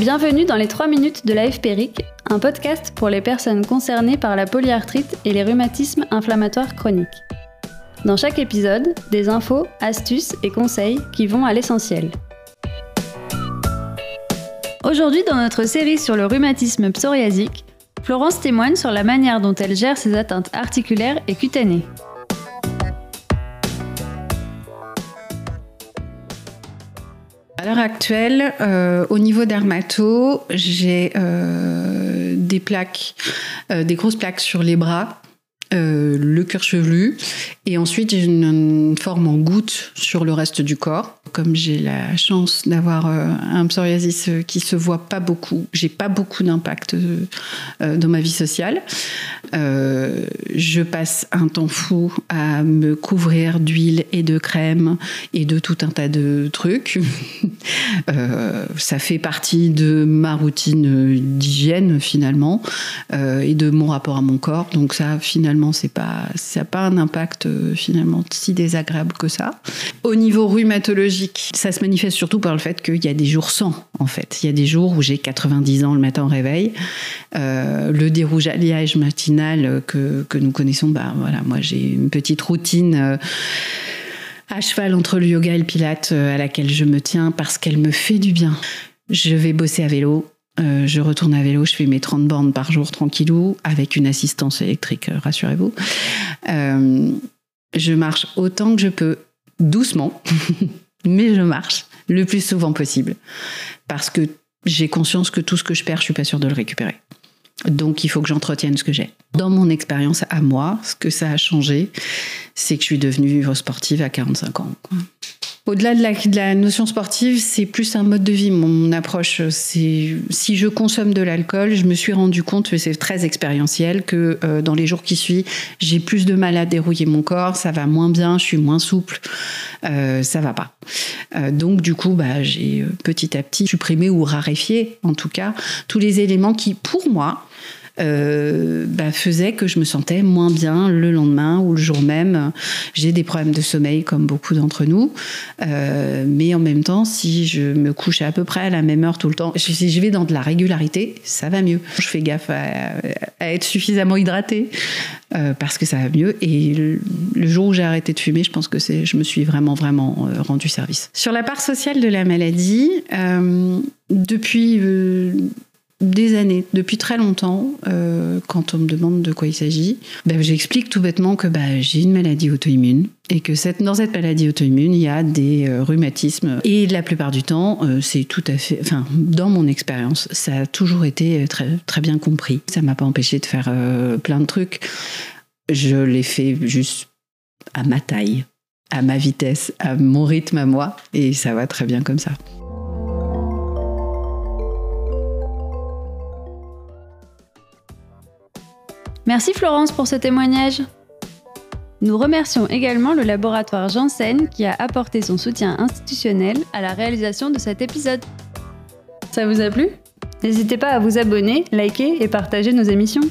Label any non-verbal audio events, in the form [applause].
Bienvenue dans les 3 minutes de la FPRIC, un podcast pour les personnes concernées par la polyarthrite et les rhumatismes inflammatoires chroniques. Dans chaque épisode, des infos, astuces et conseils qui vont à l'essentiel. Aujourd'hui, dans notre série sur le rhumatisme psoriasique, Florence témoigne sur la manière dont elle gère ses atteintes articulaires et cutanées. À l'heure actuelle, euh, au niveau dermato, j'ai euh, des plaques, euh, des grosses plaques sur les bras, le cuir chevelu, et ensuite j'ai une, forme en goutte sur le reste du corps comme j'ai la chance d'avoir un psoriasis qui se voit pas beaucoup, j'ai pas beaucoup d'impact dans ma vie sociale. je passe un temps fou à me couvrir d'huile et de crème et de tout un tas de trucs. [laughs] ça fait partie de ma routine d'hygiène finalement et de mon rapport à mon corps. Donc ça finalement c'est pas ça n'a pas un impact finalement si désagréable que ça. Au niveau rhumatologique ça se manifeste surtout par le fait qu'il y a des jours sans, en fait. Il y a des jours où j'ai 90 ans le matin au réveil. Euh, le dérougeage matinal que, que, nous connaissons, bah voilà, moi j'ai une petite routine. Euh, à cheval entre le yoga et le pilate euh, à laquelle je me tiens parce qu'elle me fait du bien. Je vais bosser à vélo, je retourne à vélo, je fais mes 30 bornes par jour tranquillou, avec une assistance électrique, rassurez-vous. je marche autant que je peux, doucement, [laughs] mais je marche le plus souvent possible parce que j'ai conscience que tout ce que je perds, je suis pas sûre de le récupérer. Donc il faut que j'entretienne ce que j'ai. Dans mon expérience à moi, ce que ça a changé, c'est que je suis devenue sportive à 45 ans. Au-delà de la, notion sportive, c'est plus un mode de vie. Mon approche, c'est si je consomme de l'alcool, je me suis rendu compte, c'est très expérientiel, que euh, dans les jours qui suivent, j'ai plus de mal à dérouiller mon corps, ça va moins bien, je suis moins souple, euh, ça va pas. Euh, donc du coup, bah, j'ai petit à petit supprimé ou raréfié, en tout cas, tous les éléments qui, pour moi, euh, bah, faisait que je me sentais moins bien le lendemain ou le jour même. J'ai des problèmes de sommeil comme beaucoup d'entre nous, euh, mais en même temps, si je me couche à peu près à la même heure tout le temps, si je vais dans de la régularité, ça va mieux. Je fais gaffe à, être suffisamment hydratée euh, parce que ça va mieux. Et le, jour où j'ai arrêté de fumer, je pense que c'est, je me suis vraiment vraiment rendu service. Sur la part sociale de la maladie, depuis des années, depuis très longtemps, euh, quand on me demande de quoi il s'agit, ben, j'explique tout bêtement que ben, j'ai une maladie auto-immune et que cette, dans cette maladie auto-immune, il y a des euh, rhumatismes. Et la plupart du temps, euh, c'est tout à fait, enfin, dans mon expérience, ça a toujours été très, très bien compris. Ça m'a pas empêché de faire plein de trucs. Je l'ai fait juste à ma taille, à ma vitesse, à mon rythme à moi, et ça va très bien comme ça. Merci Florence pour ce témoignage. Nous remercions également le laboratoire Janssen qui a apporté son soutien institutionnel à la réalisation de cet épisode. Ça vous a plu? N'hésitez pas à vous abonner, liker et partager nos émissions.